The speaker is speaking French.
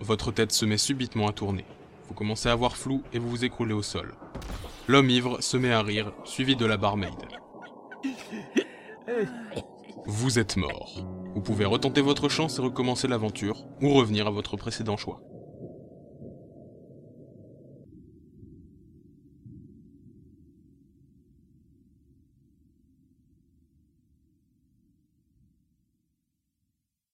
votre tête se met subitement à tourner. Vous commencez à voir flou et vous vous écroulez au sol. L'homme ivre se met à rire, suivi de la barmaid. Vous êtes mort. Vous pouvez retenter votre chance et recommencer l'aventure, ou revenir à votre précédent choix.